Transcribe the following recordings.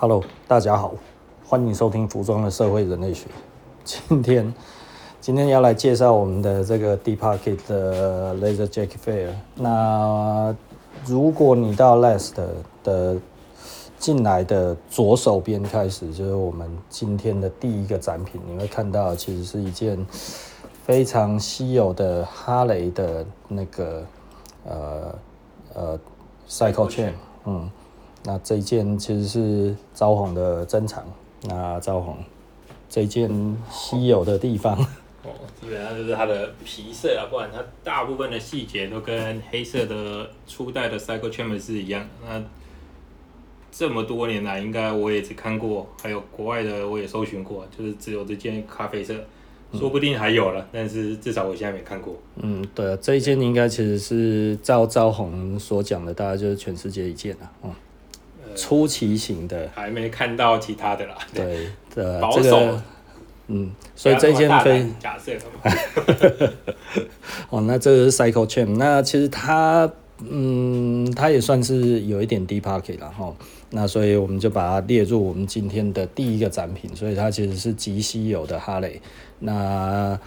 Hello，大家好，欢迎收听服装的社会人类学。今天，今天要来介绍我们的这个 Deep Pocket 的 Laser Jacket Fair。那如果你到 Last 的进来的左手边开始，就是我们今天的第一个展品，你会看到其实是一件非常稀有的哈雷的那个呃呃 Cycle Chain，嗯。那这一件其实是招红的珍藏。那招红这一件稀有的地方，哦，基本上就是它的皮色啊，不然它大部分的细节都跟黑色的初代的 Cycle Chain 是一样。那这么多年来，应该我也只看过，还有国外的我也搜寻过，就是只有这件咖啡色，说不定还有了，嗯、但是至少我现在没看过。嗯，对，这一件应该其实是照招红所讲的，大概就是全世界一件了，嗯。出奇型的，还没看到其他的啦。对，的这个，嗯，所以这件非假设 哦，那这个是 Cycle Chain，那其实它，嗯，它也算是有一点 Deep Pocket 了哈。那所以我们就把它列入我们今天的第一个展品，所以它其实是极稀有的哈雷。那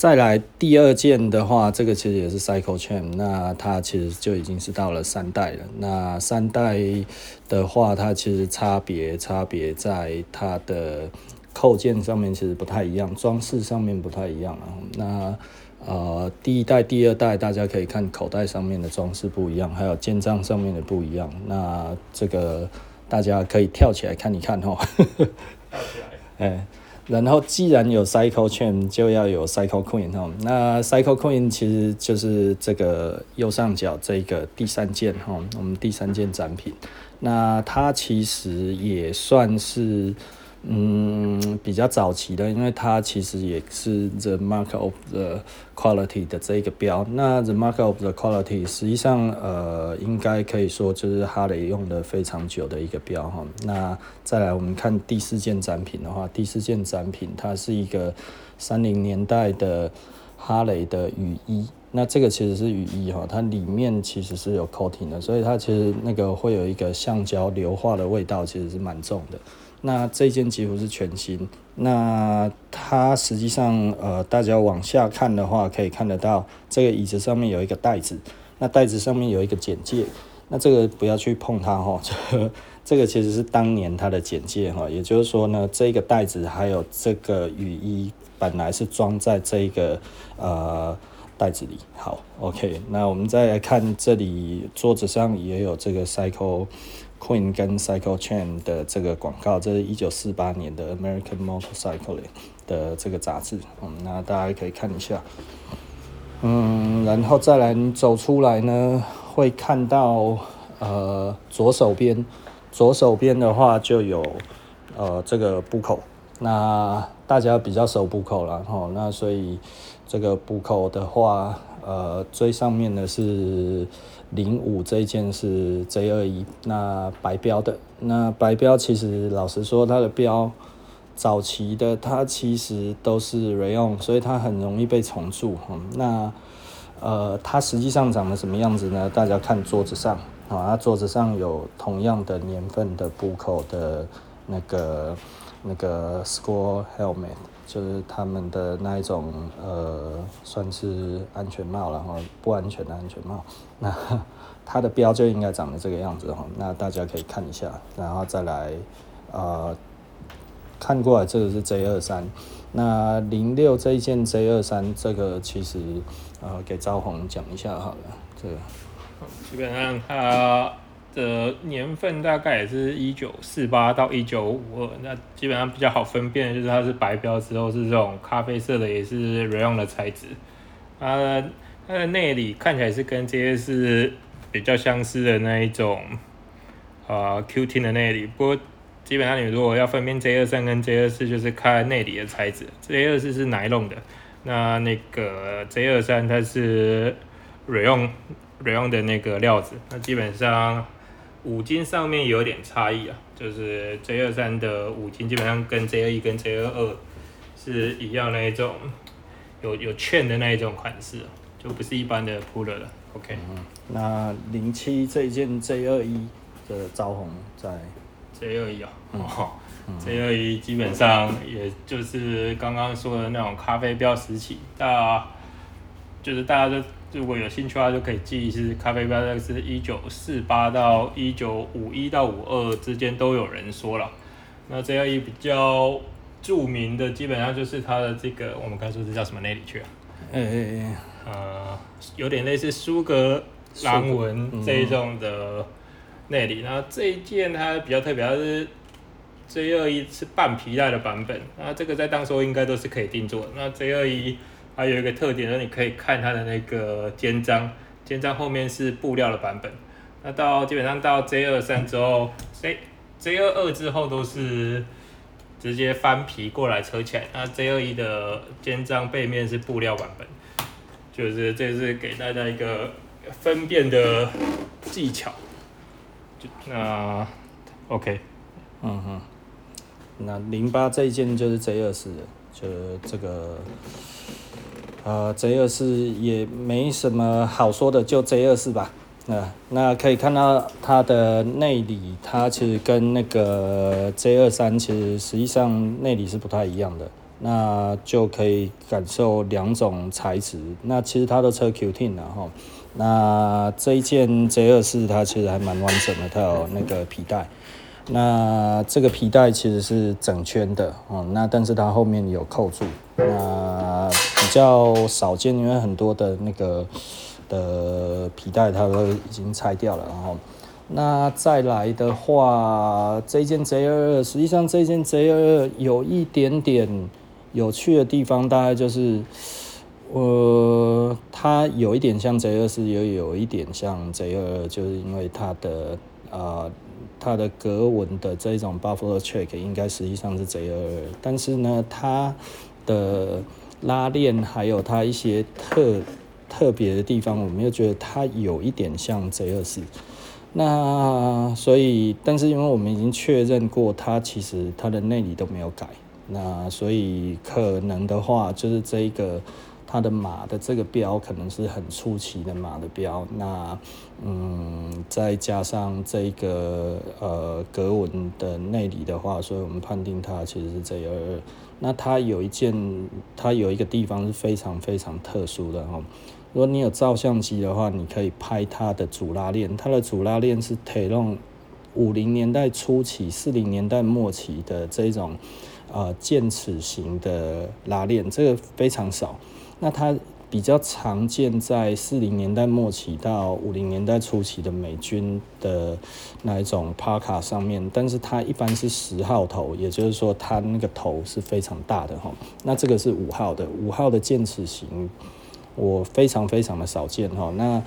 再来第二件的话，这个其实也是 Cycle Chain，那它其实就已经是到了三代了。那三代的话，它其实差别差别在它的扣件上面其实不太一样，装饰上面不太一样啊。那呃，第一代、第二代，大家可以看口袋上面的装饰不一样，还有肩章上面的不一样。那这个大家可以跳起来看一看哦。跳起来。哎。然后，既然有 Cycle Chain，就要有 Cycle Queen 哈。那 Cycle Queen 其实就是这个右上角这个第三件哈，我们第三件展品。那它其实也算是。嗯，比较早期的，因为它其实也是 The Mark of the Quality 的这个标。那 The Mark of the Quality 实际上呃，应该可以说就是哈雷用的非常久的一个标哈。那再来我们看第四件展品的话，第四件展品它是一个三零年代的哈雷的雨衣。那这个其实是雨衣哈，它里面其实是有 coating 的，所以它其实那个会有一个橡胶硫化的味道，其实是蛮重的。那这件几乎是全新。那它实际上，呃，大家往下看的话，可以看得到这个椅子上面有一个袋子。那袋子上面有一个简介。那这个不要去碰它哈，这 个这个其实是当年它的简介哈。也就是说呢，这个袋子还有这个雨衣本来是装在这个呃袋子里。好，OK。那我们再来看这里桌子上也有这个 Cycle。Queen 跟 Cycle Chain 的这个广告，这是一九四八年的 American Motorcycle 的这个杂志，嗯，那大家可以看一下，嗯，然后再来你走出来呢，会看到呃左手边，左手边的话就有呃这个布口，那大家比较熟布口了哈，那所以这个布口的话，呃最上面的是。零五这一件是 J 二一，那白标的，那白标其实老实说，它的标早期的它其实都是 Rayon，所以它很容易被虫蛀。嗯，那呃，它实际上长得什么样子呢？大家看桌子上，啊，它桌子上有同样的年份的布口的那个那个 Score Helmet。就是他们的那一种呃，算是安全帽，然后不安全的安全帽。那它的标就应该长得这个样子哈。那大家可以看一下，然后再来呃，看过来这个是 J 二三。那零六这一件 J 二三，这个其实呃，给赵红讲一下好了。这个基本上它。的年份大概也是一九四八到一九五二，那基本上比较好分辨的，就是它是白标之后是这种咖啡色的，也是 Rayon 的材质。它它的内里看起来是跟这些是比较相似的那一种，呃 Q T 的内里。不过基本上你如果要分辨 J 二三跟 J 二四，就是看内里的材质。J 二四是奶龙的，那那个 J 二三它是 Rayon Rayon 的那个料子。那基本上。五金上面有点差异啊，就是 J 二三的五金基本上跟 J 二一跟 J 二二是一样那一种，有有券的那一种款式，就不是一般的 Puller 了。OK，嗯，那零七这一件 J 二一的招红在？J 二一啊，哦，J 二一基本上也就是刚刚说的那种咖啡标时期，大就是大家都如果有兴趣的话，就可以记是咖啡标，那个是一九四八到一九五一到五二之间都有人说了。那 J 二一比较著名的，基本上就是它的这个，我们刚说这叫什么内里去啊？哎哎哎，呃，有点类似苏格兰文这一种的内里。然后这一件它比较特别，它是 J 二一是半皮带的版本。那这个在当时应该都是可以定做的。那 J 二一还有一个特点，呢你可以看它的那个肩章，肩章后面是布料的版本。那到基本上到 J 二三之后，J J 二二之后都是。直接翻皮过来车起来，那 J 二一的肩章背面是布料版本，就是这是给大家一个分辨的技巧。就那 OK，嗯哼，那零八这一件就是 J 二四的，就这个，呃，Z 二四也没什么好说的，就 Z 二四吧。那那可以看到它的内里，它其实跟那个 Z 二三其实实际上内里是不太一样的。那就可以感受两种材质。那其实它的车 Q10 然后，那这一件 Z 二四它其实还蛮完整的，它有那个皮带。那这个皮带其实是整圈的哦。那但是它后面有扣住，那比较少见，因为很多的那个。的皮带它都已经拆掉了，然后那再来的话，这件 J 二二，实际上这件 J 二二有一点点有趣的地方，大概就是，呃，它有一点像 J 二四，也有一点像 J 二二，就是因为它的呃它的格纹的这种 Buffalo Check 应该实际上是 J 二二，但是呢，它的拉链还有它一些特。特别的地方，我们又觉得它有一点像 J 二四，那所以，但是因为我们已经确认过，它其实它的内里都没有改，那所以可能的话，就是这一个它的码的这个标可能是很初期的码的标，那嗯，再加上这个呃格纹的内里的话，所以我们判定它其实是 J 二二。那它有一件，它有一个地方是非常非常特殊的哈。如果你有照相机的话，你可以拍它的主拉链。它的主拉链是采用五零年代初期、四零年代末期的这种呃剑齿型的拉链，这个非常少。那它比较常见在四零年代末期到五零年代初期的美军的那一种帕卡上面，但是它一般是十号头，也就是说它那个头是非常大的哈。那这个是五号的，五号的剑齿型。我非常非常的少见哈，那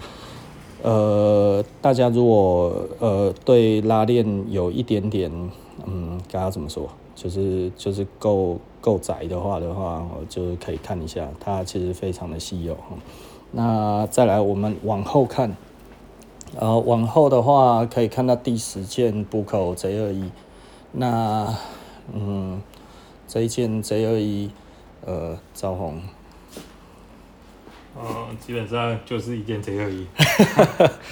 呃，大家如果呃对拉链有一点点嗯，该要怎么说，就是就是够够窄的话的话，我就可以看一下，它其实非常的稀有哈。那再来我们往后看，呃，往后的话可以看到第十件 Buco J 二一，那嗯，这一件 Z 二一呃，枣红。嗯，基本上就是一件 J 二一。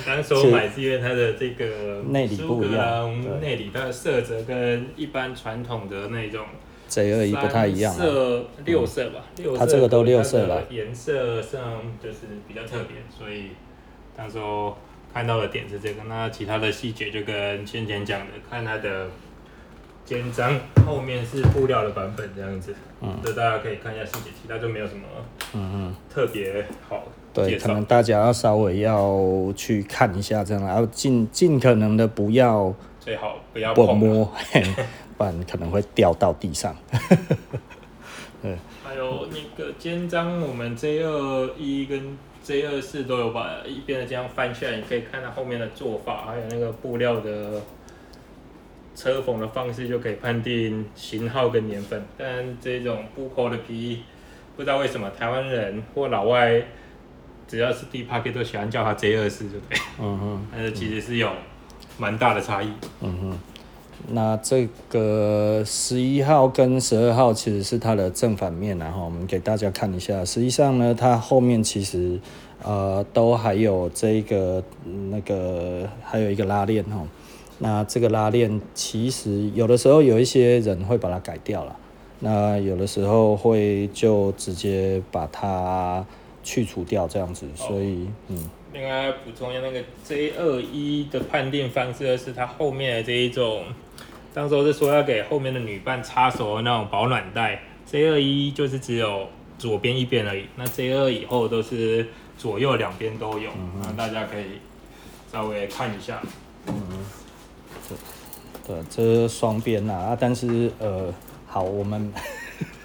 当时我买是因为它的这个内里不一样，内里它的色泽跟一般传统的那种贼二一不太一样，色六色吧，六色。它这个都六色了。颜色上就是比较特别，所以当时候看到的点是这个。那其他的细节就跟先前讲的，看它的。肩章后面是布料的版本，这样子，嗯，这大家可以看一下细节，其他就没有什么，嗯嗯，特别好。对，可能大家要稍微要去看一下这样，然后尽尽可能的不要，最好不要碰摸，不然可能会掉到地上。对，还有那个肩章，我们 J 二一跟 J 二四都有把一边的肩章翻起来，你可以看到后面的做法，还有那个布料的。车缝的方式就可以判定型号跟年份，但这种 Buco 的皮，不知道为什么台湾人或老外，只要是 Deep Pocket 都喜欢叫它 J 二四，就对。嗯哼，但是其实是有蛮大的差异。嗯哼，那这个十一号跟十二号其实是它的正反面，然后我们给大家看一下。实际上呢，它后面其实呃都还有这个那个还有一个拉链哈。那这个拉链其实有的时候有一些人会把它改掉了，那有的时候会就直接把它去除掉这样子，所以嗯。另外补充一下，那个 J 二一的判定方式是它后面的这一种，当时是说要给后面的女伴插手的那种保暖带，J 二一就是只有左边一边而已，那 J 二以后都是左右两边都有，那、嗯、大家可以稍微看一下。嗯对，这是双边呐啊，但是呃，好，我们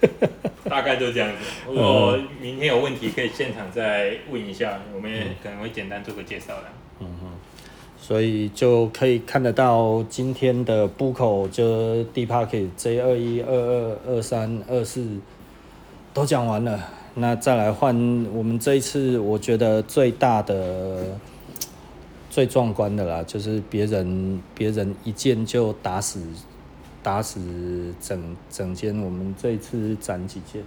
大概就这样子。如果明天有问题，可以现场再问一下，我们也可能会简单做个介绍的。嗯哼，所以就可以看得到今天的 Buco 就 Deep Pocket J 二一、二二、二三、二四都讲完了，那再来换我们这一次，我觉得最大的。最壮观的啦，就是别人别人一件就打死打死整整间。我们这一次展几件，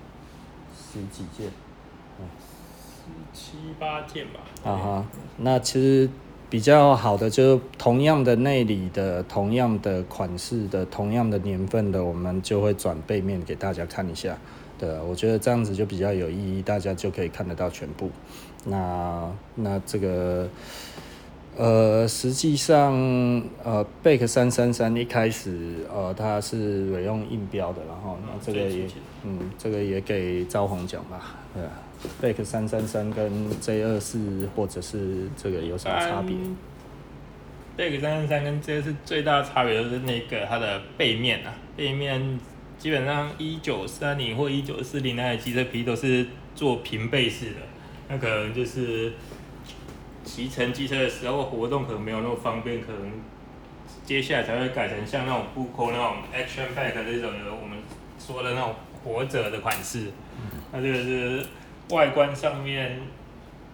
十几件，嗯，十七八件吧。啊哈，那其实比较好的就是同样的内里的、同样的款式的、同样的年份的，我们就会转背面给大家看一下。对，我觉得这样子就比较有意义，大家就可以看得到全部。那那这个。呃，实际上，呃，Back 三三三一开始，呃，它是委用印标的，然后那这个也，嗯，这个也给招红奖吧，对啊，Back 三三三跟 J 二四或者是这个有什么差别？Back 三三三跟 J 二四最大的差别就是那个它的背面啊，背面基本上一九三零或一九四零那台机车皮都是做平背式的，那可能就是。骑乘机车的时候活动可能没有那么方便，可能接下来才会改成像那种 Buco 那种 Action Pack 这种的，我们说的那种活着的款式。那这个是外观上面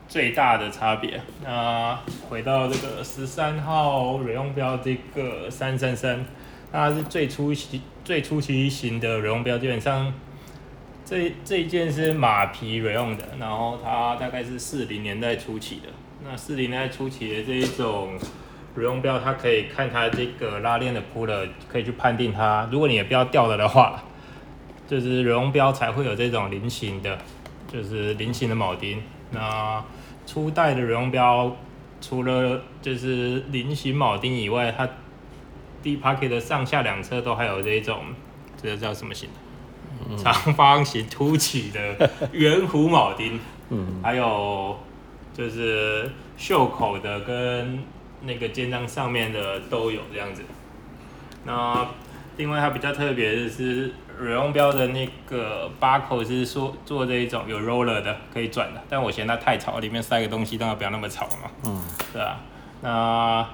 最大的差别。那回到这个十三号 Rayon 标这个三三三，它是最初期最初期型的 Rayon 标，基本上这这一件是马皮 Rayon 的，然后它大概是四零年代初期的。那四零年代初期的这一种 Rayon 标，它可以看它这个拉链的 puller，可以去判定它。如果你的标掉了的话，就是 Rayon 标才会有这种菱形的，就是菱形的铆钉。那初代的 Rayon 标，除了就是菱形铆钉以外，它 Deep Pocket 的上下两侧都还有这一种，这个叫什么型？长方形凸起的圆弧铆钉。嗯，还有。就是袖口的跟那个肩章上面的都有这样子。那另外它比较特别的是，Rayon 标的那个八口是说做这一种有 roller 的可以转的，但我嫌它太吵，里面塞个东西，让它不要那么吵嘛。嗯，对啊。那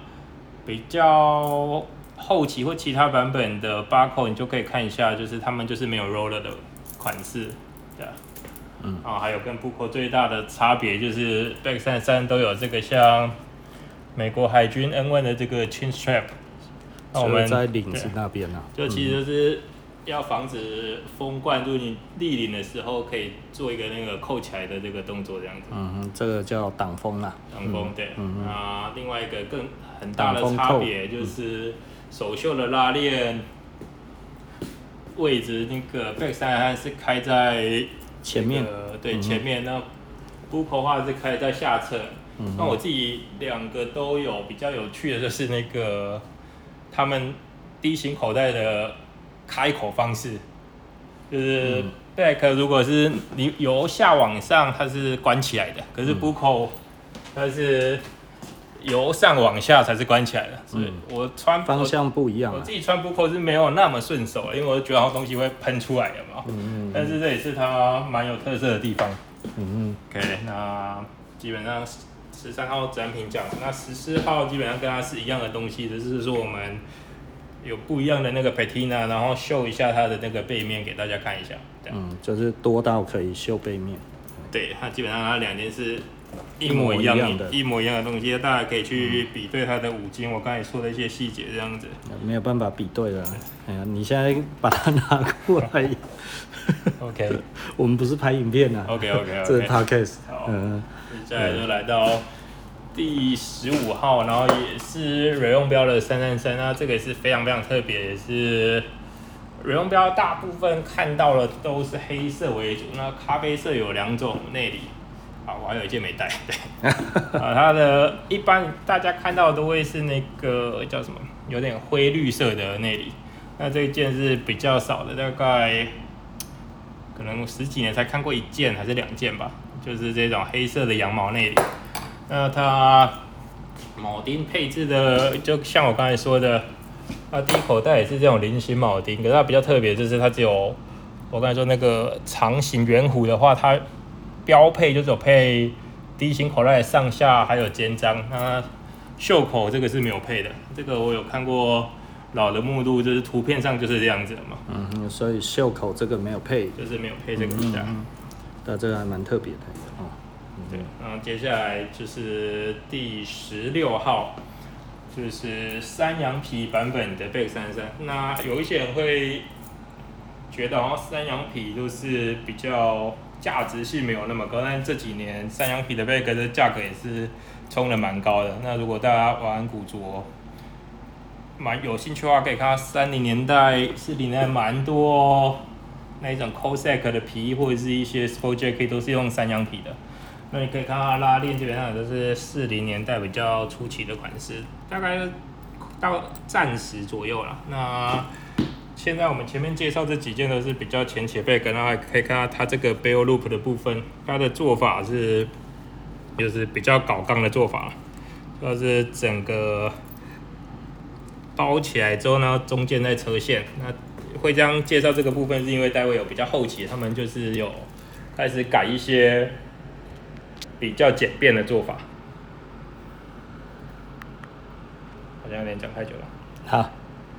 比较后期或其他版本的八口，你就可以看一下，就是他们就是没有 roller 的款式，对啊。嗯，啊，还有跟 Buco 最大的差别就是 Back 三三都有这个像美国海军 N1 的这个 Chin Strap，那我们在领子那边呢、啊，就其实是要防止风灌入你立领的时候，可以做一个那个扣起来的这个动作，这样子。嗯哼，这个叫挡风啊。挡风，对。嗯啊，另外一个更很大的差别就是首秀的拉链位置，那个 Back 三三是开在。前面，呃，对，前面那 Buco 的话是开在下侧。那我自己两个都有比较有趣的就是那个他们 D 型口袋的开口方式，就是 Back 如果是你由下往上，它是关起来的，可是 Buco 它是由上往下才是关起来的。所以我穿方向不一样，我自己穿 Buco 是没有那么顺手，因为我觉得好东西会喷出来的嘛。嗯嗯。但是这也是它蛮有特色的地方。嗯嗯。OK，那基本上十三号展品讲，那十四号基本上跟它是一样的东西，只是说我们有不一样的那个 patina，然后秀一下它的那个背面给大家看一下。嗯，就是多到可以秀背面。对，它基本上它两件是。一模一样的，一模一样的东西，大家可以去比对它的五金。我刚才说的一些细节，这样子没有办法比对了。哎呀，你现在把它拿过来。OK，我们不是拍影片啊。OK OK OK，这是 Podcast。好，嗯，接下来就来到第十五号，然后也是瑞用标的三三三，那这个也是非常非常特别，也是瑞用标大部分看到的都是黑色为主，那咖啡色有两种内里。我还有一件没带，对，啊，它的一般大家看到的都会是那个叫什么，有点灰绿色的内里，那这一件是比较少的，大概可能十几年才看过一件还是两件吧，就是这种黑色的羊毛内里。那它铆钉配置的，就像我刚才说的，它第一口袋也是这种菱形铆钉，可是它比较特别，就是它只有我刚才说那个长形圆弧的话，它标配就是有配 D 型口袋上下还有肩章，那袖口这个是没有配的，这个我有看过老的目录，就是图片上就是这样子的嘛。嗯，所以袖口这个没有配，就是没有配这个比较。那、嗯、这个还蛮特别的。对，然后接下来就是第十六号，就是山羊皮版本的 Back 三三。那有一些人会觉得，好像山羊皮就是比较价值性没有那么高，但这几年山羊皮的贝壳的价格也是冲的蛮高的。那如果大家玩古着，蛮有兴趣的话，可以看到三零年代、四零年代蛮多那一种 Cossack 的皮，或者是一些 Sport Jacket 都是用山羊皮的。那你可以看到拉链基本上都是四零年代比较初期的款式，大概到战时左右了。那现在我们前面介绍这几件都是比较前期的 bag，然后可以看到它这个 bell loop 的部分，它的做法是就是比较搞钢的做法，就是整个包起来之后呢，中间在车线。那会这样介绍这个部分，是因为待会有比较后期，他们就是有开始改一些。比较简便的做法，好像有点讲太久了。好，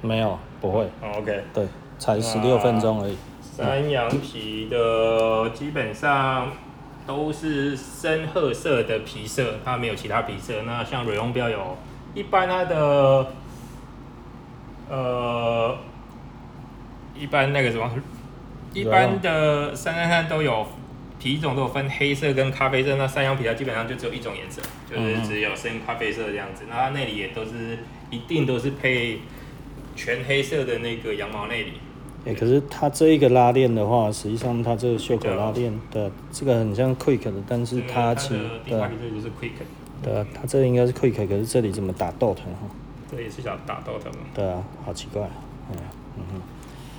没有，不会。Oh, OK，对，才十六分钟而已。山羊皮的基本上都是深褐色的皮色，它没有其他皮色。那像瑞翁标有，一般它的，呃，一般那个什么，一般的三三三都有。皮种都有分黑色跟咖啡色，那山羊皮它基本上就只有一种颜色，就是只有深咖啡色这样子。那它那里也都是一定都是配全黑色的那个羊毛内里。哎、欸，可是它这一个拉链的话，实际上它这个袖口拉链的这个很像 Quick 的，但是它其实对，它就是 Quick。对啊，它这应该是 Quick，可是这里怎么打 Dot 哈？这也是想打 Dot 吗？对啊，好奇怪。嗯嗯哼。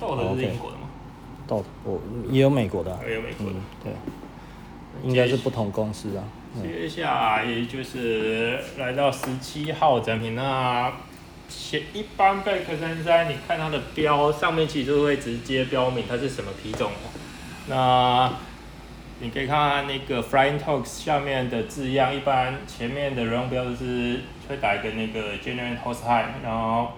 Dot 是英国的吗？到我也有美国的，也有美国的，对，应该是不同公司啊。接下来就是来到十七号展品，那前一般 Back 三三，你看它的标上面其实会直接标明它是什么皮种。那你可以看看那个 Flying Talks 下面的字样，一般前面的人用标就是会打一个那个 Genuine Horsehide，然后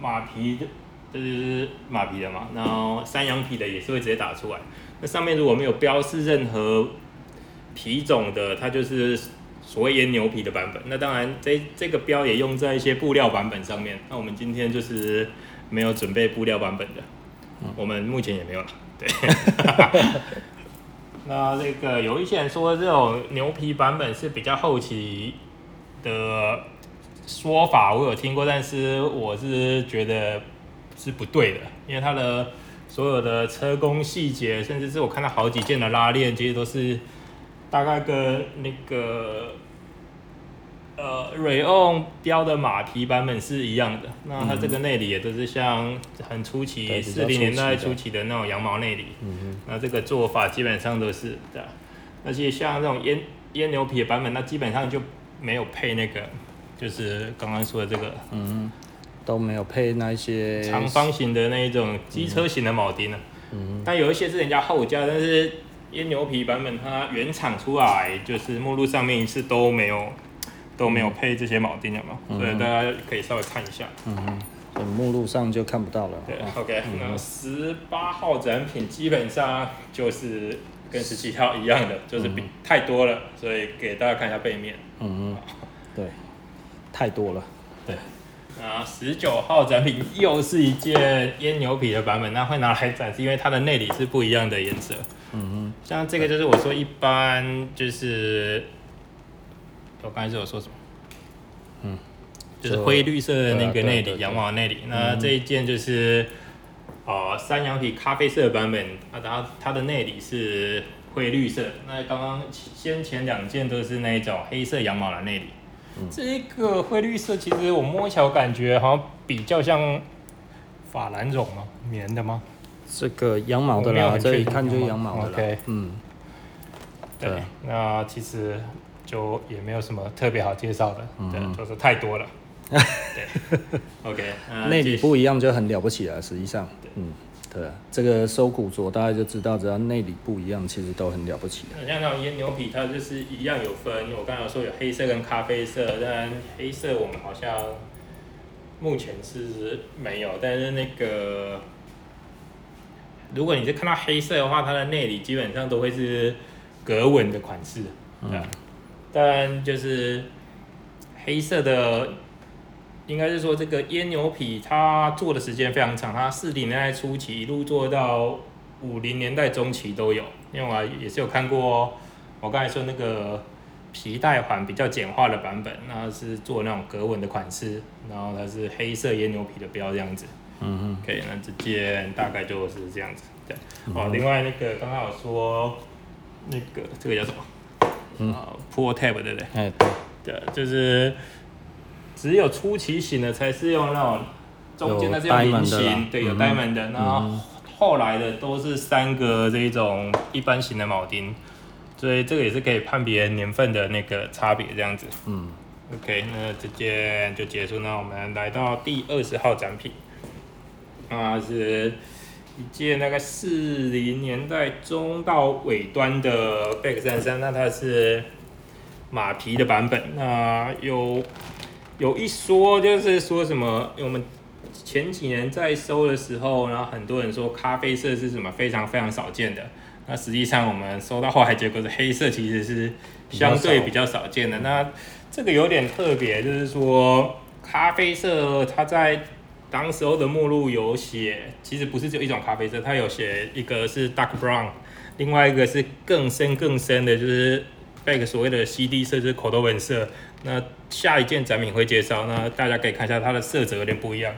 马皮的。这就是马皮的嘛，然后山羊皮的也是会直接打出来。那上面如果没有标示任何皮种的，它就是所谓腌牛皮的版本。那当然这这个标也用在一些布料版本上面。那我们今天就是没有准备布料版本的，我们目前也没有了。对，那这个有一些人说这种牛皮版本是比较后期的说法，我有听过，但是我是觉得。是不对的，因为它的所有的车工细节，甚至是我看到好几件的拉链，其实都是大概跟那个呃瑞翁标的马皮版本是一样的。那它这个内里也都是像很初期四零年代初期的那种羊毛内里。嗯哼。那这个做法基本上都是的，而且像这种烟烟牛皮的版本，那基本上就没有配那个，就是刚刚说的这个。嗯。都没有配那些长方形的那一种机车型的铆钉了。嗯，但有一些是人家后加，但是烟牛皮版本它原厂出来就是目录上面是都没有都没有配这些铆钉的嘛，所以大家可以稍微看一下。嗯嗯，目录上就看不到了。对，OK，那十八号展品基本上就是跟十七号一样的，就是比太多了，所以给大家看一下背面。嗯嗯，对，太多了。对。啊，十九号展品又是一件烟牛皮的版本，那会拿来展示，因为它的内里是不一样的颜色。嗯嗯，像这个就是我说一般就是，我刚才是有说什么？嗯，就是灰绿色的那个内里，羊毛内里。那这一件就是，哦、呃，山羊皮咖啡色的版本啊，然后它的内里是灰绿色。那刚刚先前两件都是那一种黑色羊毛的内里。嗯、这个灰绿色其实我摸起来感觉好像比较像法兰绒吗？棉的吗？这个羊毛的啦，这一看就羊毛的。OK，嗯，对那其实就也没有什么特别好介绍的，嗯、对，就是太多了。对，OK，内里不一样就很了不起了，实际上，嗯，对，这个收古着大家就知道，只要内里不一样，其实都很了不起。像那种烟牛皮，它就是一样有分，我刚才有说有黑色跟咖啡色，但黑色我们好像目前是没有，但是那个。如果你是看到黑色的话，它的内里基本上都会是格纹的款式，嗯，但就是黑色的，应该是说这个烟牛皮，它做的时间非常长，它四零年代初期一路做到五零年代中期都有，因为我也是有看过，我刚才说那个皮带环比较简化的版本，那是做那种格纹的款式，然后它是黑色烟牛皮的标这样子。嗯哼，可以，那这件大概就是这样子，对。哦，另外那个刚刚有说，那个这个叫什么？嗯，pull tab 对不对？哎，对。对，就是只有初期型的才是用那种中间的这种菱形，对，有 diamond 的。然后后来的都是三个这一种一般型的铆钉，所以这个也是可以判别年份的那个差别这样子。嗯，OK，那这件就结束，那我们来到第二十号展品。啊，是一件大概四零年代中到尾端的 Beck 333，那它是马皮的版本。那有有一说就是说什么，我们前几年在收的时候，然后很多人说咖啡色是什么非常非常少见的。那实际上我们收到后来结果是黑色，其实是相对比较少见的。那这个有点特别，就是说咖啡色它在当时候的目录有写，其实不是只有一种咖啡色，它有写一个是 dark brown，另外一个是更深更深的，就是 Beck 所谓的 CD 色，就是口头纹色。那下一件展品会介绍，那大家可以看一下它的色泽有点不一样。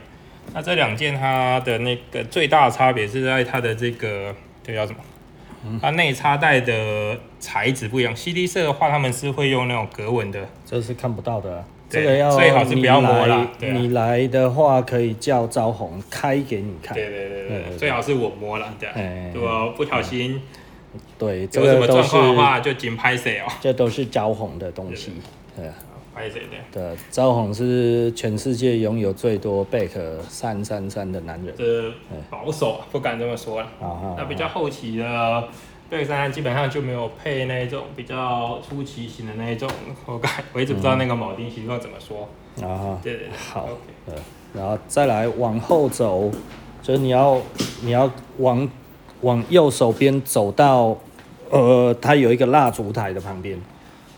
那这两件它的那个最大的差别是在它的这个这叫什么？它内插袋的材质不一样。CD 色的话，他们是会用那种格纹的，这是看不到的。这个要最好是不要摸了。你来的话可以叫招红开给你看。对对对对，最好是我摸了，对。如果不小心，对，有什么状况的话就紧拍谁哦。这都是招红的东西，对。拍谁的？对，招红是全世界拥有最多 Beck 三三三的男人。这保守，不敢这么说了。那比较后期的。贝克三基本上就没有配那种比较出奇型的那一种，我感我一直不知道那个铆钉形状怎么说。啊，对对对，好，呃，然后再来往后走，就是你要你要往往右手边走到，呃，它有一个蜡烛台的旁边。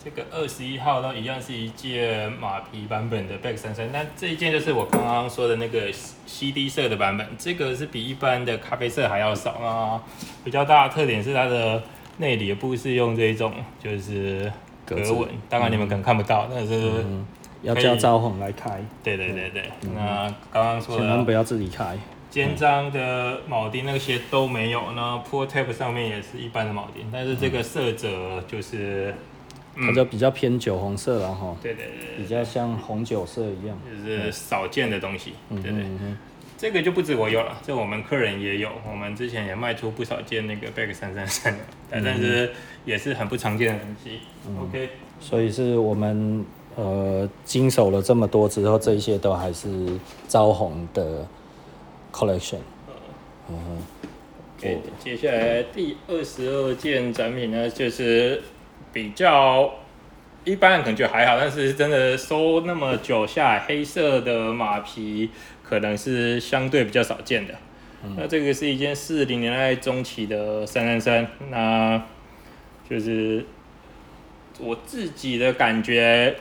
这个二十一号呢，一样是一件马皮版本的 Beck 333，那这一件就是我刚刚说的那个 CD 色的版本，这个是比一般的咖啡色还要少啊。比较大的特点是它的内里的布是用这种就是格纹，当然你们可能看不到，嗯、但是要叫招红来开。对对对对，嗯、那刚刚说的千万不要自己开。肩章的铆钉那些都没有，那 pull tab 上面也是一般的铆钉，但是这个色泽就是。它就比较偏酒红色了哈，对对对，比较像红酒色一样，就是少见的东西，对对。对，这个就不止我有了，这我们客人也有，我们之前也卖出不少件那个 Back 三三三，但是也是很不常见的东西。OK，所以是我们呃经手了这么多之后，这一些都还是招红的 collection。嗯哼，OK，接下来第二十二件展品呢，就是。比较一般人可能觉得还好，但是真的收那么久下来，黑色的马皮可能是相对比较少见的。嗯、那这个是一件四零年代中期的三三三，那就是我自己的感觉，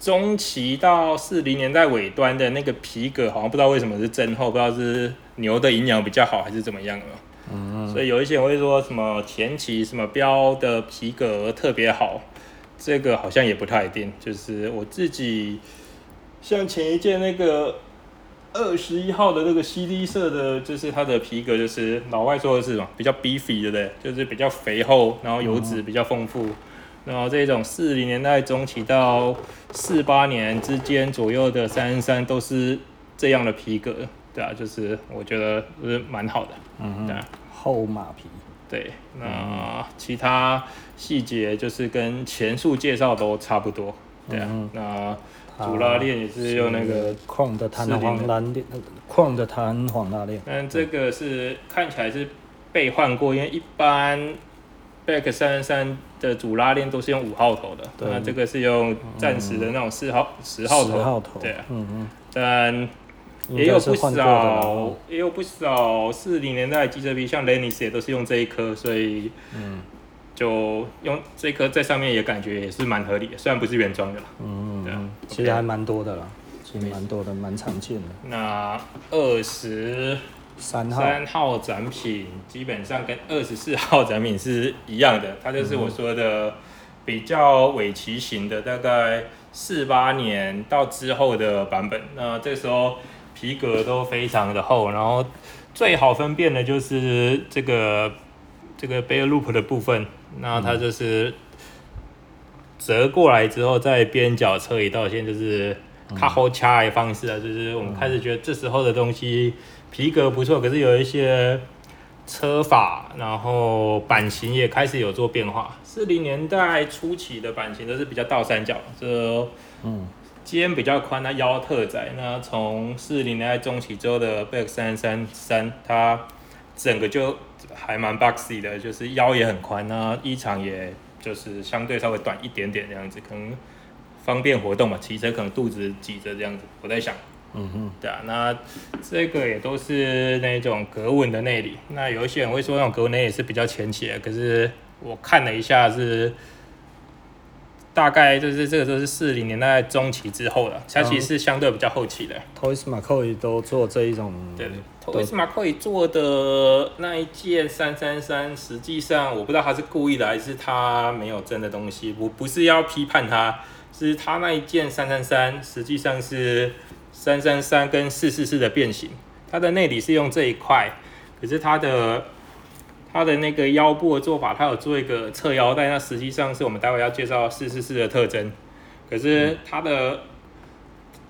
中期到四零年代尾端的那个皮革，好像不知道为什么是增厚，不知道是牛的营养比较好还是怎么样的。嗯，所以有一些人会说什么前期什么标的皮革特别好，这个好像也不太一定。就是我自己，像前一件那个二十一号的那个 CD 色的，就是它的皮革，就是老外说的是什么，比较 beefy，对不对？就是比较肥厚，然后油脂比较丰富。嗯、然后这种四零年代中期到四八年之间左右的三三都是这样的皮革，对啊，就是我觉得是蛮好的，嗯，对啊，厚马皮。对，那其他细节就是跟前述介绍都差不多。对啊，嗯、那主拉链也是用那个矿的弹簧拉链，矿的弹簧拉链。但这个是看起来是被换过，因为一般 Back 三三三的主拉链都是用五号头的，对那这个是用暂时的那种四号、十号头。号头。对啊，嗯嗯，但。也有不少，也有不少四零年代的机车皮，像 Lennis 也都是用这一颗，所以嗯，就用这颗在上面也感觉也是蛮合理的，虽然不是原装的啦。嗯，对，其实还蛮多的啦，其实蛮多的，蛮常见的。那二十三号展品基本上跟二十四号展品是一样的，它就是我说的比较尾鳍型的，大概四八年到之后的版本。那这时候。皮革都非常的厚，然后最好分辨的就是这个这个 bare loop 的部分，那它就是折过来之后在边角侧一道线，就是卡后掐的方式啊，就是我们开始觉得这时候的东西皮革不错，可是有一些车法，然后版型也开始有做变化。四零年代初期的版型都是比较倒三角，这嗯。肩比较宽，那腰特窄。那从四零年代中期之后的 Beck 三三三，它整个就还蛮 boxy 的，就是腰也很宽，那衣长也就是相对稍微短一点点这样子，可能方便活动嘛，骑车可能肚子挤着这样子。我在想，嗯哼，对啊，那这个也都是那种格纹的内里。那有一些人会说那种格纹内里是比较前期的，可是我看了一下是。大概就是这个都是四零年代中期之后了，它其实是相对比较后期的。Toys McCoy 都做这一种，对对，Toys McCoy 做的那一件三三三，实际上我不知道他是故意的还是他没有真的东西，我不是要批判他，是他那一件三三三实际上是三三三跟四四四的变形，它的内里是用这一块，可是它的。它的那个腰部的做法，它有做一个侧腰带，那实际上是我们待会要介绍四四四的特征。可是它的，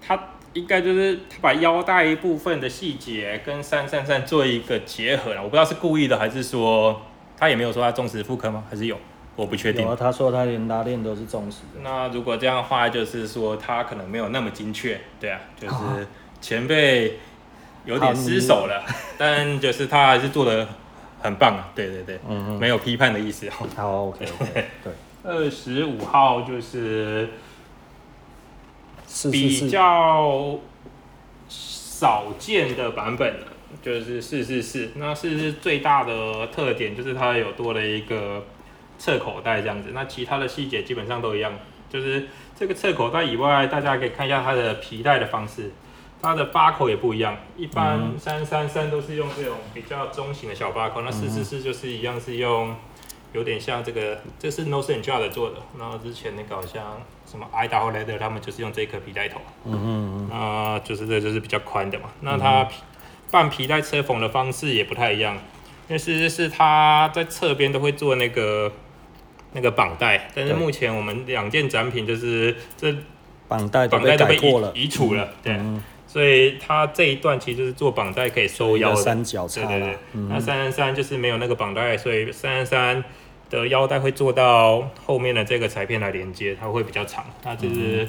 它应该就是把腰带一部分的细节跟三三三做一个结合了。我不知道是故意的，还是说他也没有说他重视妇科吗？还是有？我不确定。有，他说他连拉链都是重视的。那如果这样的话，就是说他可能没有那么精确，对啊，就是前辈有点失手了，但就是他还是做的。很棒啊，对对对，嗯嗯，没有批判的意思哦。好，OK，对。二十五号就是比较少见的版本了，就是四四四。那四四四最大的特点就是它有多了一个侧口袋这样子，那其他的细节基本上都一样，就是这个侧口袋以外，大家可以看一下它的皮带的方式。它的八口也不一样，一般三三三都是用这种比较中型的小八口，那四四四就是一样是用有点像这个，这是 Nose and Jut 做的，然后之前那个好像什么 Idaho Leather 他们就是用这颗皮带头，嗯嗯嗯，啊，就是这就是比较宽的嘛，那它半皮带车缝的方式也不太一样，因为四四四它在侧边都会做那个那个绑带，但是目前我们两件展品就是这绑带绑带都被移移除了，对。所以它这一段其实是做绑带可以收腰的三角叉，对对对。嗯、那三三三就是没有那个绑带，所以三三三的腰带会做到后面的这个裁片来连接，它会比较长。那这是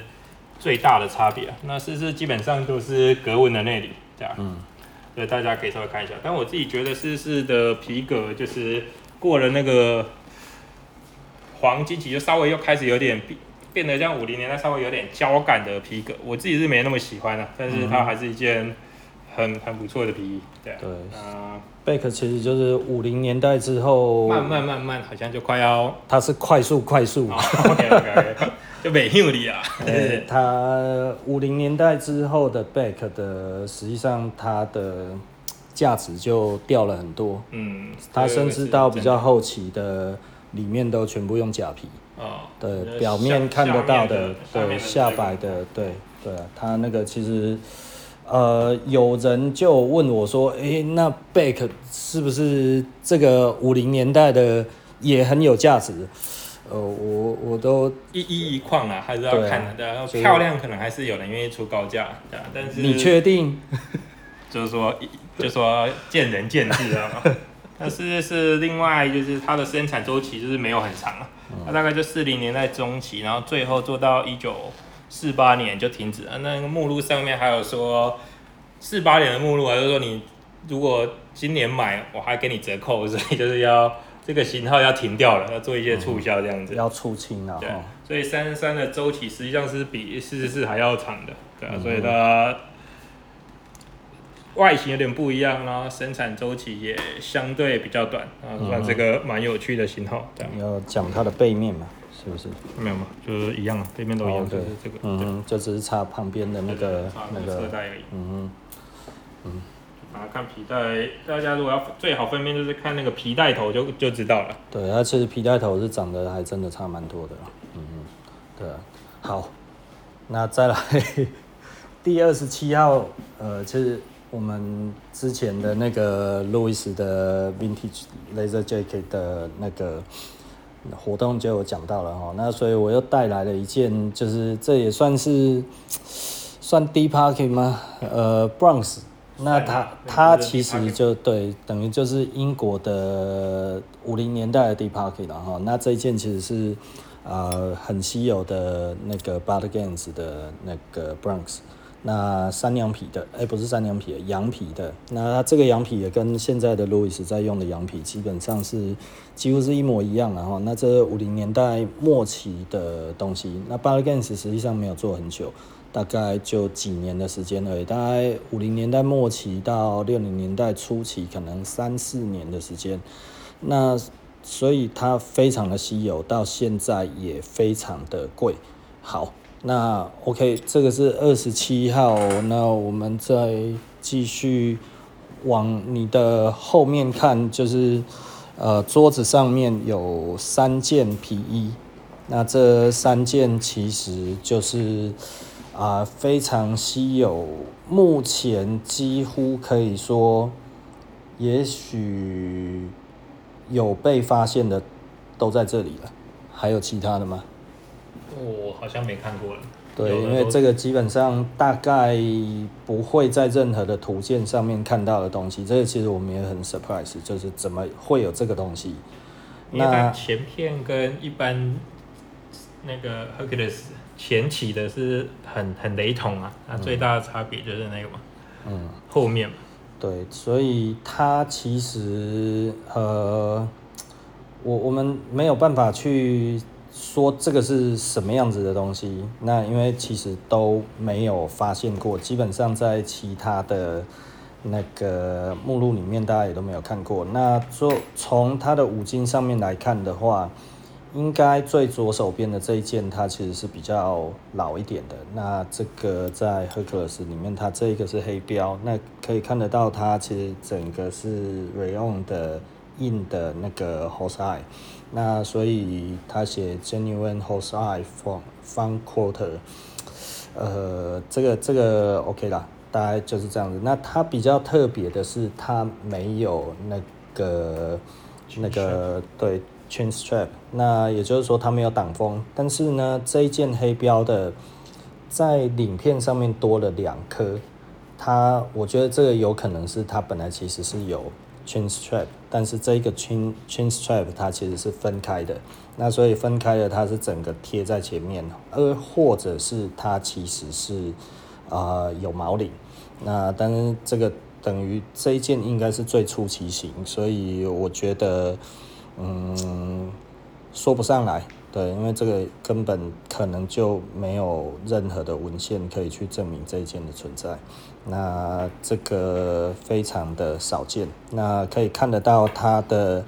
最大的差别。那四四基本上都是格纹的内里，这样。嗯。所以大家可以稍微看一下。但我自己觉得四四的皮革就是过了那个黄金期，就稍微又开始有点。变得像五零年代稍微有点胶感的皮革，我自己是没那么喜欢的，但是它还是一件很很不错的皮衣。对，对，啊，Beck 其实就是五零年代之后，慢慢慢慢好像就快要，它是快速快速，OK OK，就没有你啊。对，它五零年代之后的 Beck 的，实际上它的价值就掉了很多。嗯，它甚至到比较后期的。里面都全部用假皮。哦。对，表面看得到的，对，下摆的，对，对啊，它那个其实，呃，有人就问我说，诶、欸，那 Back 是不是这个五零年代的也很有价值？呃，我我都一一一况啊，还是要看的，漂亮可能还是有人愿意出高价，对啊，但是你确定？就是说，就说见仁见智啊。但是是另外就是它的生产周期就是没有很长啊，它大概就四零年代中期，然后最后做到一九四八年就停止了。那个目录上面还有说四八年的目录，还是说你如果今年买，我还给你折扣，所以就是要。这个型号要停掉了，要做一些促销这样子，嗯、要出清了。对，所以三十三的周期实际上是比四十四还要长的，对啊，嗯、所以它外形有点不一样，然后生产周期也相对比较短啊，算这个蛮有趣的型号。对，你要讲它的背面嘛，是不是？没有嘛，就是一样啊，背面都一样，对，这个，嗯，就只是差旁边的那个那个车带而已，嗯嗯。啊，看皮带，大家如果要最好分辨，就是看那个皮带头就就知道了。对，它其实皮带头是长得还真的差蛮多的。嗯嗯，对啊。好，那再来 第二十七号，呃，其实我们之前的那个路易斯的 Vintage Leather Jacket 的那个活动就有讲到了哈。那所以我又带来了一件，就是这也算是算 Deep Pocket 吗？呃，Bronx。那它它其实就对，等于就是英国的五零年代的 Deep Pocket 了哈。那这一件其实是呃很稀有的那个 Bud Gaines 的那个 Bronx，那山羊皮的，哎、不是山羊皮，羊皮的。那它这个羊皮也跟现在的 Louis 在用的羊皮基本上是几乎是一模一样的哈。那这五零年代末期的东西，那 Bud Gaines 实际上没有做很久。大概就几年的时间而已，大概五零年代末期到六零年代初期，可能三四年的时间。那所以它非常的稀有，到现在也非常的贵。好，那 OK，这个是二十七号，那我们再继续往你的后面看，就是呃桌子上面有三件皮衣，那这三件其实就是。啊、非常稀有，目前几乎可以说，也许有被发现的都在这里了。还有其他的吗？我好像没看过了。对，因为这个基本上大概不会在任何的图鉴上面看到的东西。这个其实我们也很 surprise，就是怎么会有这个东西？那前片跟一般那个 Hercules。前期的是很很雷同啊，那最大的差别就是那个嘛，嗯，后面嘛，对，所以它其实呃，我我们没有办法去说这个是什么样子的东西，那因为其实都没有发现过，基本上在其他的那个目录里面，大家也都没有看过。那做从它的五金上面来看的话。应该最左手边的这一件，它其实是比较老一点的。那这个在 Hercules 里面，它这一个是黑标，那可以看得到它其实整个是 Rayon 的印的那个 Horse-Eye。那所以他写 Genuine Horse-Eye from Front Quarter。呃，这个这个 OK 啦，大概就是这样子。那它比较特别的是，它没有那个那个对。Chin strap，那也就是说它没有挡风，但是呢，这一件黑标的在领片上面多了两颗，它我觉得这个有可能是它本来其实是有 chin strap，但是这个 chin chin strap 它其实是分开的，那所以分开的它是整个贴在前面，而或者是它其实是啊、有毛领，那但是这个等于这一件应该是最初期型，所以我觉得。嗯，说不上来，对，因为这个根本可能就没有任何的文献可以去证明这一件的存在。那这个非常的少见。那可以看得到它的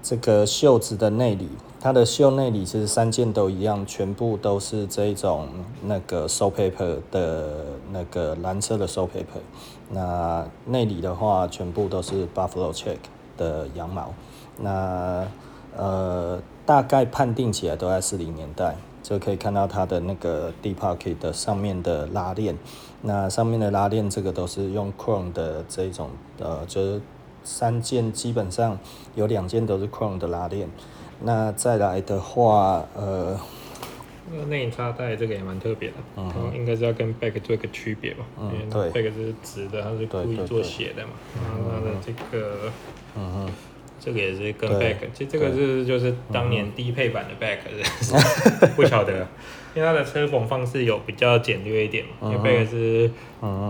这个袖子的内里，它的袖内里其实三件都一样，全部都是这种那个 sole paper 的那个蓝色的 sole paper。那内里的话，全部都是 buffalo check 的羊毛。那呃，大概判定起来都在四零年代，就可以看到它的那个 Deep Pocket 的上面的拉链，那上面的拉链这个都是用 Chrome 的这一种，呃，就是三件基本上有两件都是 Chrome 的拉链，那再来的话，呃。那个内插带这个也蛮特别的，嗯，应该是要跟 back 做一个区别吧，嗯，因为 back 是直的，它是故意做斜的嘛，然后它的这个，嗯哼，这个也是跟 back，其实这个是就是当年低配版的 back，是 不晓得，因为它的车缝方式有比较简略一点嘛，因为 back 是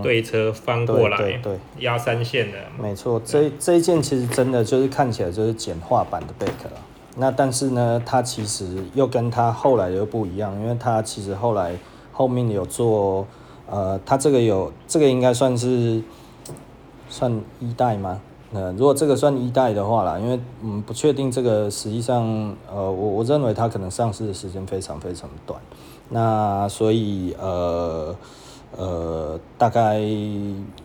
对车翻过来，对，压三线的，没错，这这一件其实真的就是看起来就是简化版的 back 了。那但是呢，它其实又跟它后来又不一样，因为它其实后来后面有做，呃，它这个有这个应该算是算一代吗？呃，如果这个算一代的话啦，因为嗯不确定这个实际上，呃，我我认为它可能上市的时间非常非常短，那所以呃。呃，大概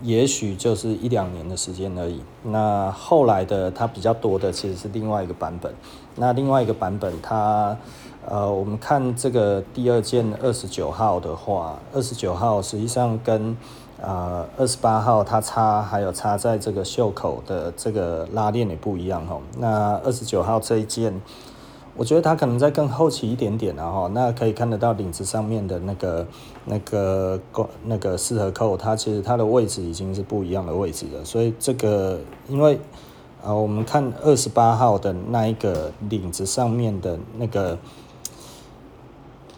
也许就是一两年的时间而已。那后来的它比较多的其实是另外一个版本。那另外一个版本它，呃，我们看这个第二件二十九号的话，二十九号实际上跟呃二十八号它插还有插在这个袖口的这个拉链也不一样哈。那二十九号这一件。我觉得它可能在更后期一点点，然后那可以看得到领子上面的那个、那个、那个四合扣，它其实它的位置已经是不一样的位置了。所以这个，因为啊，我们看二十八号的那一个领子上面的那个，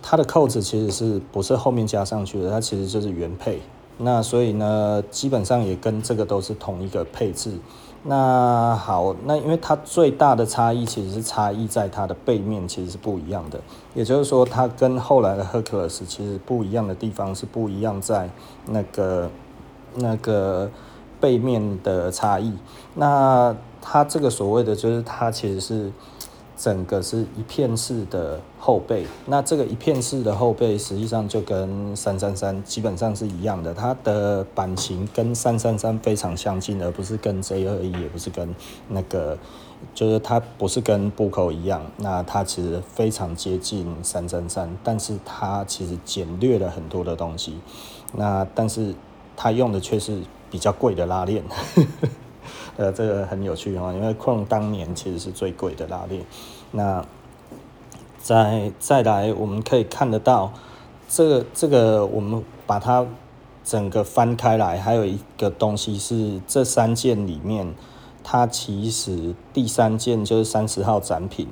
它的扣子其实是不是后面加上去的？它其实就是原配。那所以呢，基本上也跟这个都是同一个配置。那好，那因为它最大的差异其实是差异在它的背面其实是不一样的，也就是说它跟后来的 Hercules 其实不一样的地方是不一样在那个那个背面的差异。那它这个所谓的就是它其实是。整个是一片式的后背，那这个一片式的后背实际上就跟三三三基本上是一样的，它的版型跟三三三非常相近，而不是跟 J 二一，也不是跟那个，就是它不是跟布扣一样，那它其实非常接近三三三，但是它其实简略了很多的东西，那但是它用的却是比较贵的拉链。呃，这个很有趣哈，因为恐龙当年其实是最贵的拉链。那再再来，我们可以看得到，这个这个我们把它整个翻开来，还有一个东西是这三件里面，它其实第三件就是三十号展品，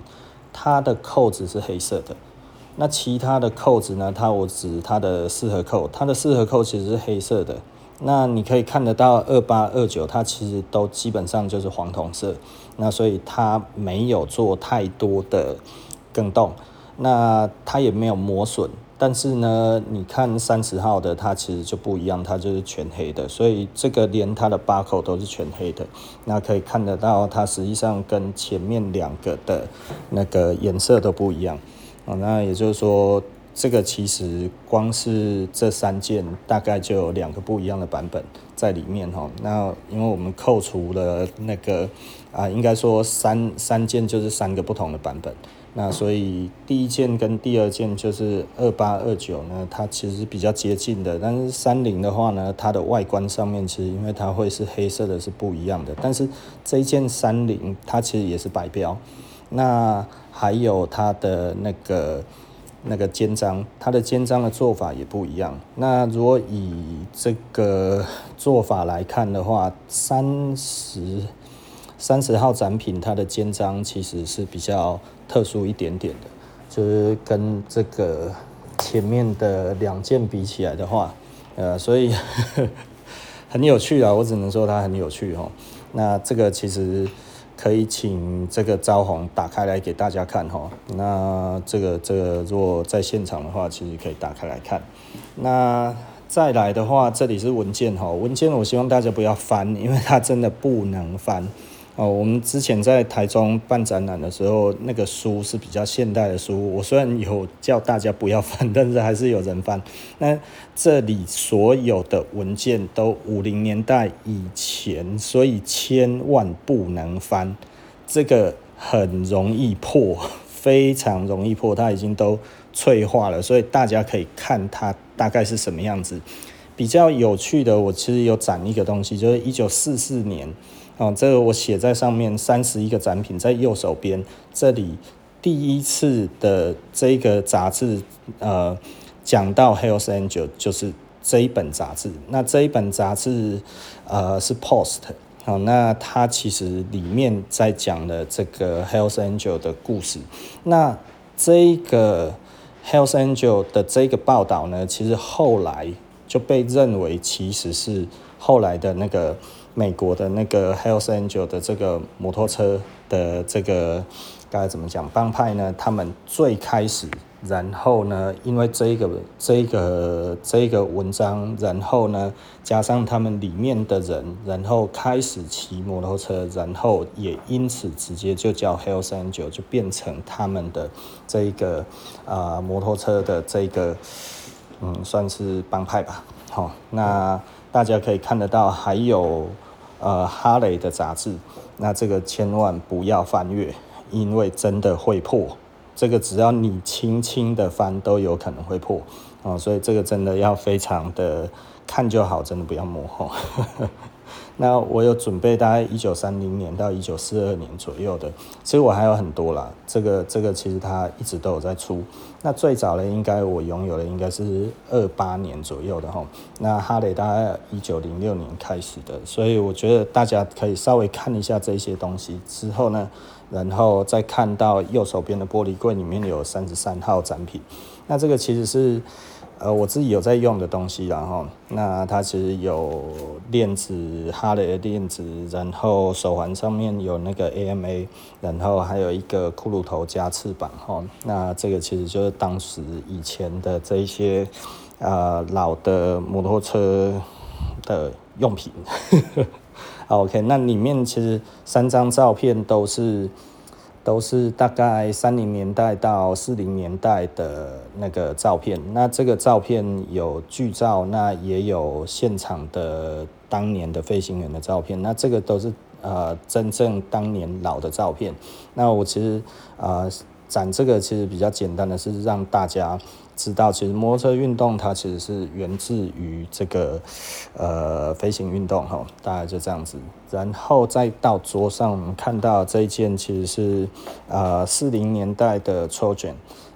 它的扣子是黑色的。那其他的扣子呢？它我指它的四合扣，它的四合扣其实是黑色的。那你可以看得到二八二九，它其实都基本上就是黄铜色，那所以它没有做太多的更动，那它也没有磨损。但是呢，你看三十号的，它其实就不一样，它就是全黑的，所以这个连它的把口都是全黑的。那可以看得到，它实际上跟前面两个的那个颜色都不一样啊。那也就是说。这个其实光是这三件，大概就有两个不一样的版本在里面哈。那因为我们扣除了那个啊，应该说三三件就是三个不同的版本。那所以第一件跟第二件就是二八二九呢，它其实比较接近的。但是三零的话呢，它的外观上面其实因为它会是黑色的，是不一样的。但是这一件三零它其实也是白标。那还有它的那个。那个肩章，它的肩章的做法也不一样。那如果以这个做法来看的话，三十三十号展品它的肩章其实是比较特殊一点点的，就是跟这个前面的两件比起来的话，呃，所以 很有趣啊，我只能说它很有趣哦。那这个其实。可以请这个招红打开来给大家看哈。那这个这个如果在现场的话，其实可以打开来看。那再来的话，这里是文件哈，文件我希望大家不要翻，因为它真的不能翻。哦，我们之前在台中办展览的时候，那个书是比较现代的书。我虽然有叫大家不要翻，但是还是有人翻。那这里所有的文件都五零年代以前，所以千万不能翻。这个很容易破，非常容易破，它已经都脆化了，所以大家可以看它大概是什么样子。比较有趣的，我其实有展一个东西，就是一九四四年，哦，这个我写在上面，三十一个展品在右手边，这里第一次的这个杂志，呃，讲到 Hell's Angel 就是这一本杂志，那这一本杂志，呃，是 Post，好，那它其实里面在讲的这个 Hell's Angel 的故事，那这个 Hell's Angel 的这个报道呢，其实后来。就被认为其实是后来的那个美国的那个 Hells Angel 的这个摩托车的这个该怎么讲帮派呢？他们最开始，然后呢，因为这个这个这个文章，然后呢，加上他们里面的人，然后开始骑摩托车，然后也因此直接就叫 Hells Angel，就变成他们的这一个啊、摩托车的这个。嗯，算是帮派吧。好，那大家可以看得到，还有呃哈雷的杂志。那这个千万不要翻阅，因为真的会破。这个只要你轻轻的翻，都有可能会破。哦，所以这个真的要非常的看就好，真的不要摸。那我有准备大概一九三零年到一九四二年左右的，其实我还有很多啦。这个这个其实它一直都有在出。那最早的应该我拥有的应该是二八年左右的哈。那哈雷大概一九零六年开始的，所以我觉得大家可以稍微看一下这些东西之后呢，然后再看到右手边的玻璃柜里面有三十三号展品。那这个其实是。呃，我自己有在用的东西，然后那它其实有链子，哈雷的链子，然后手环上面有那个 AMA，然后还有一个骷髅头加翅膀，哈，那这个其实就是当时以前的这一些呃老的摩托车的用品。OK，那里面其实三张照片都是。都是大概三零年代到四零年代的那个照片，那这个照片有剧照，那也有现场的当年的飞行员的照片，那这个都是呃真正当年老的照片。那我其实呃展这个其实比较简单的是让大家。知道，其实摩托车运动它其实是源自于这个呃飞行运动哈，大概就这样子。然后再到桌上，我们看到这一件其实是呃四零年代的 Trojan。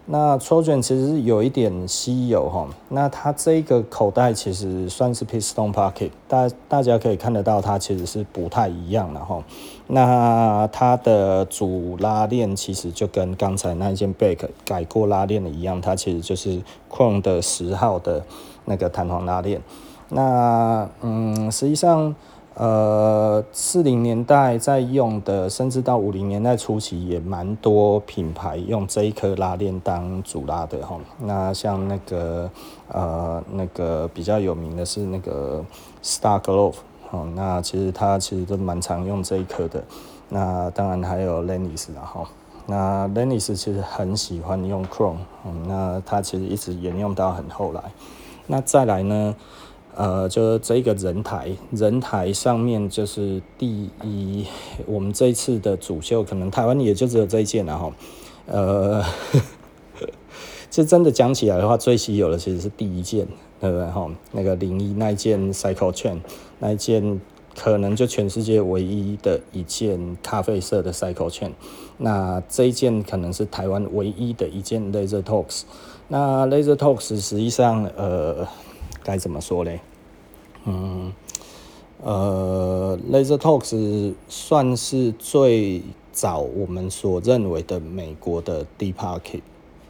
那 Trojan 其实有一点稀有哈，那它这个口袋其实算是 piston pocket，大大家可以看得到它其实是不太一样的哈。那它的主拉链其实就跟刚才那一件 Beck 改过拉链的一样，它其实就是 Chrome 的十号的那个弹簧拉链。那嗯，实际上。呃，四零年代在用的，甚至到五零年代初期也蛮多品牌用这一颗拉链当主拉的哈。那像那个呃那个比较有名的是那个 Star Glove 哦，那其实他其实都蛮常用这一颗的。那当然还有 Lennis 然后，那 Lenis 其实很喜欢用 Chrome，嗯，那它其实一直沿用到很后来。那再来呢？呃，就是这个人台，人台上面就是第一，我们这一次的主秀可能台湾也就只有这一件了哈。呃，这真的讲起来的话，最稀有的其实是第一件，对不对哈？那个零一那一件 Cycle Chain，那一件可能就全世界唯一的一件咖啡色的 Cycle Chain。那这一件可能是台湾唯一的一件 Laser Talks。那 Laser Talks 实际上，呃。该怎么说嘞？嗯，呃，Laser Talks 算是最早我们所认为的美国的 Deep Pocket，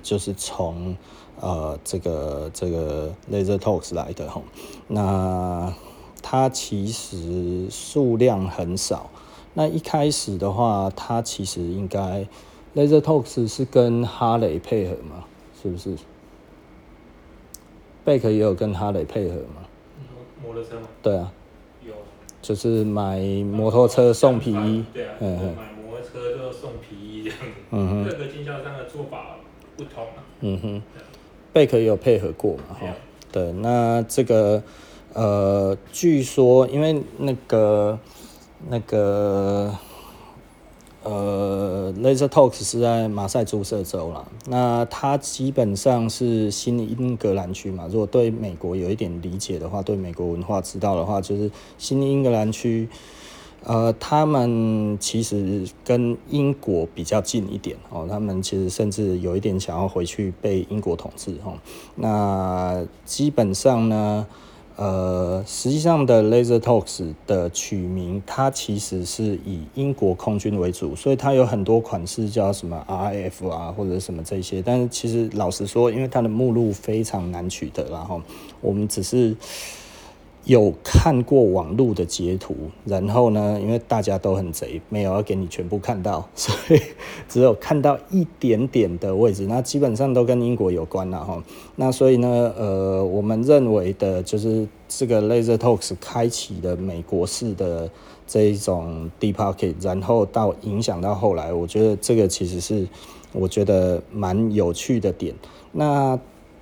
就是从呃这个这个 Laser Talks 来的哈。那它其实数量很少。那一开始的话，它其实应该 Laser Talks 是跟哈雷配合嘛？是不是？贝克也有跟哈雷配合吗？摩托车吗？对啊，有，就是买摩托车送皮衣。对啊，嗯、买摩托车就送皮衣这样子。嗯哼，各个经销商的做法不同啊。嗯哼，贝克也有配合过嘛？哈，对，那这个呃，据说因为那个那个呃，Laser Talks 是在马赛诸塞州啦。那它基本上是新英格兰区嘛。如果对美国有一点理解的话，对美国文化知道的话，就是新英格兰区。呃，他们其实跟英国比较近一点哦，他们其实甚至有一点想要回去被英国统治哈。那基本上呢，呃，实际上的 Laser Talks 的取名，它其实是以英国空军为主，所以它有很多款式叫什么 RF 啊或者什么这些。但是其实老实说，因为它的目录非常难取得，然后我们只是。有看过网路的截图，然后呢，因为大家都很贼，没有要给你全部看到，所以只有看到一点点的位置。那基本上都跟英国有关了哈。那所以呢，呃，我们认为的就是这个 Laser Talks 开启的美国式的这一种 Deep Pocket，然后到影响到后来，我觉得这个其实是我觉得蛮有趣的点。那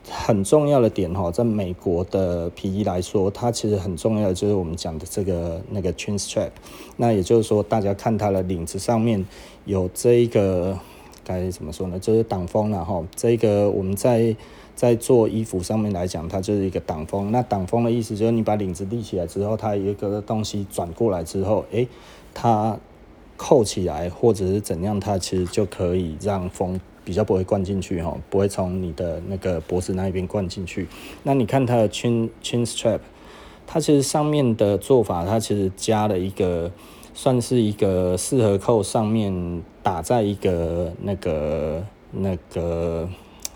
很重要的点哈，在美国的皮衣来说，它其实很重要的就是我们讲的这个那个 chin strap。那也就是说，大家看它的领子上面有这一个该怎么说呢？就是挡风了哈。这个我们在在做衣服上面来讲，它就是一个挡风。那挡风的意思就是你把领子立起来之后，它有一个东西转过来之后，诶，它扣起来或者是怎样，它其实就可以让风。比较不会灌进去哈，不会从你的那个脖子那一边灌进去。那你看它的 chin chin strap，它其实上面的做法，它其实加了一个，算是一个四合扣，上面打在一个那个那个，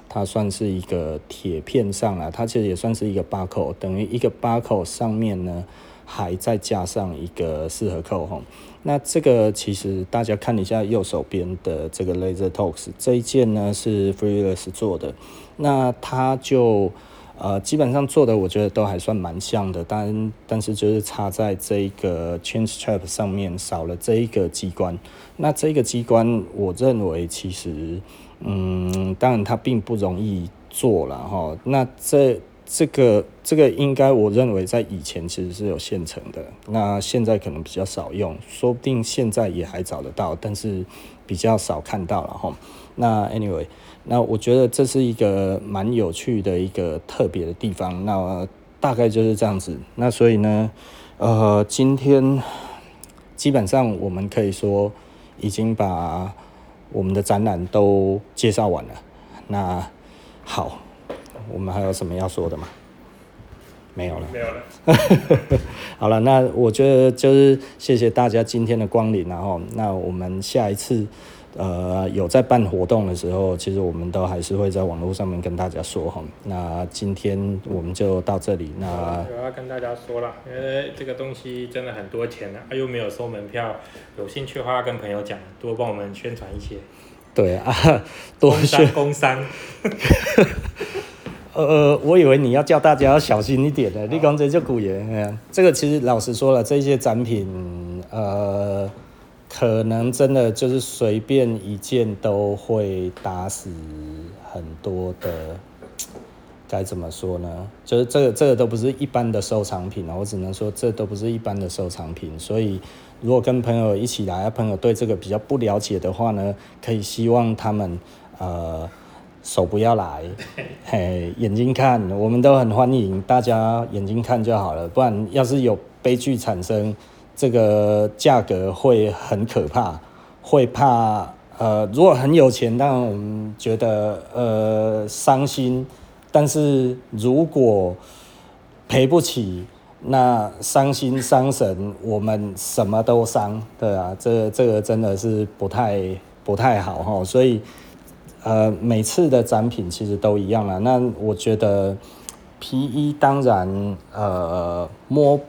它算是一个铁片上了。它其实也算是一个八扣，等于一个八扣上面呢，还再加上一个四合扣哈。那这个其实大家看一下右手边的这个 Laser Talks 这一件呢是 Freeless 做的，那它就呃基本上做的我觉得都还算蛮像的，但但是就是插在这一个 Chin Strap 上面少了这一个机关，那这个机关我认为其实嗯当然它并不容易做了哈，那这。这个这个应该我认为在以前其实是有现成的，那现在可能比较少用，说不定现在也还找得到，但是比较少看到了哈。那 anyway，那我觉得这是一个蛮有趣的一个特别的地方，那大概就是这样子。那所以呢，呃，今天基本上我们可以说已经把我们的展览都介绍完了。那好。我们还有什么要说的吗？没有了，没有了。好了，那我觉得就是谢谢大家今天的光临，然后那我们下一次呃有在办活动的时候，其实我们都还是会在网络上面跟大家说哈。那今天我们就到这里。那我要跟大家说了，因为这个东西真的很多钱呢，又没有收门票，有兴趣的话跟朋友讲，多帮我们宣传一些。对啊，多宣工商。呃，我以为你要叫大家要小心一点的，你讲这就古言。这个其实老实说了，这些展品，呃，可能真的就是随便一件都会打死很多的，该怎么说呢？就是这个这个都不是一般的收藏品，我只能说这都不是一般的收藏品。所以如果跟朋友一起来，朋友对这个比较不了解的话呢，可以希望他们呃。手不要来，嘿，眼睛看，我们都很欢迎大家眼睛看就好了。不然，要是有悲剧产生，这个价格会很可怕，会怕。呃，如果很有钱，当然我们觉得呃伤心。但是如果赔不起，那伤心伤神，我们什么都伤，对啊，这个、这个真的是不太不太好哈，所以。呃，每次的展品其实都一样了。那我觉得皮衣当然呃摸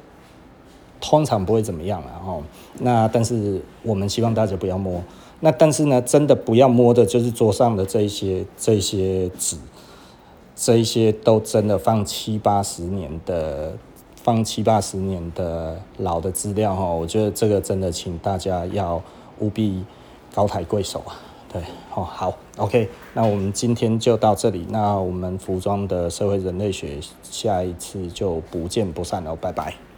通常不会怎么样了哈。那但是我们希望大家不要摸。那但是呢，真的不要摸的就是桌上的这一些这一些纸，这一些都真的放七八十年的，放七八十年的老的资料哈。我觉得这个真的请大家要务必高抬贵手啊。对，哦，好，OK，那我们今天就到这里。那我们服装的社会人类学，下一次就不见不散了，拜拜。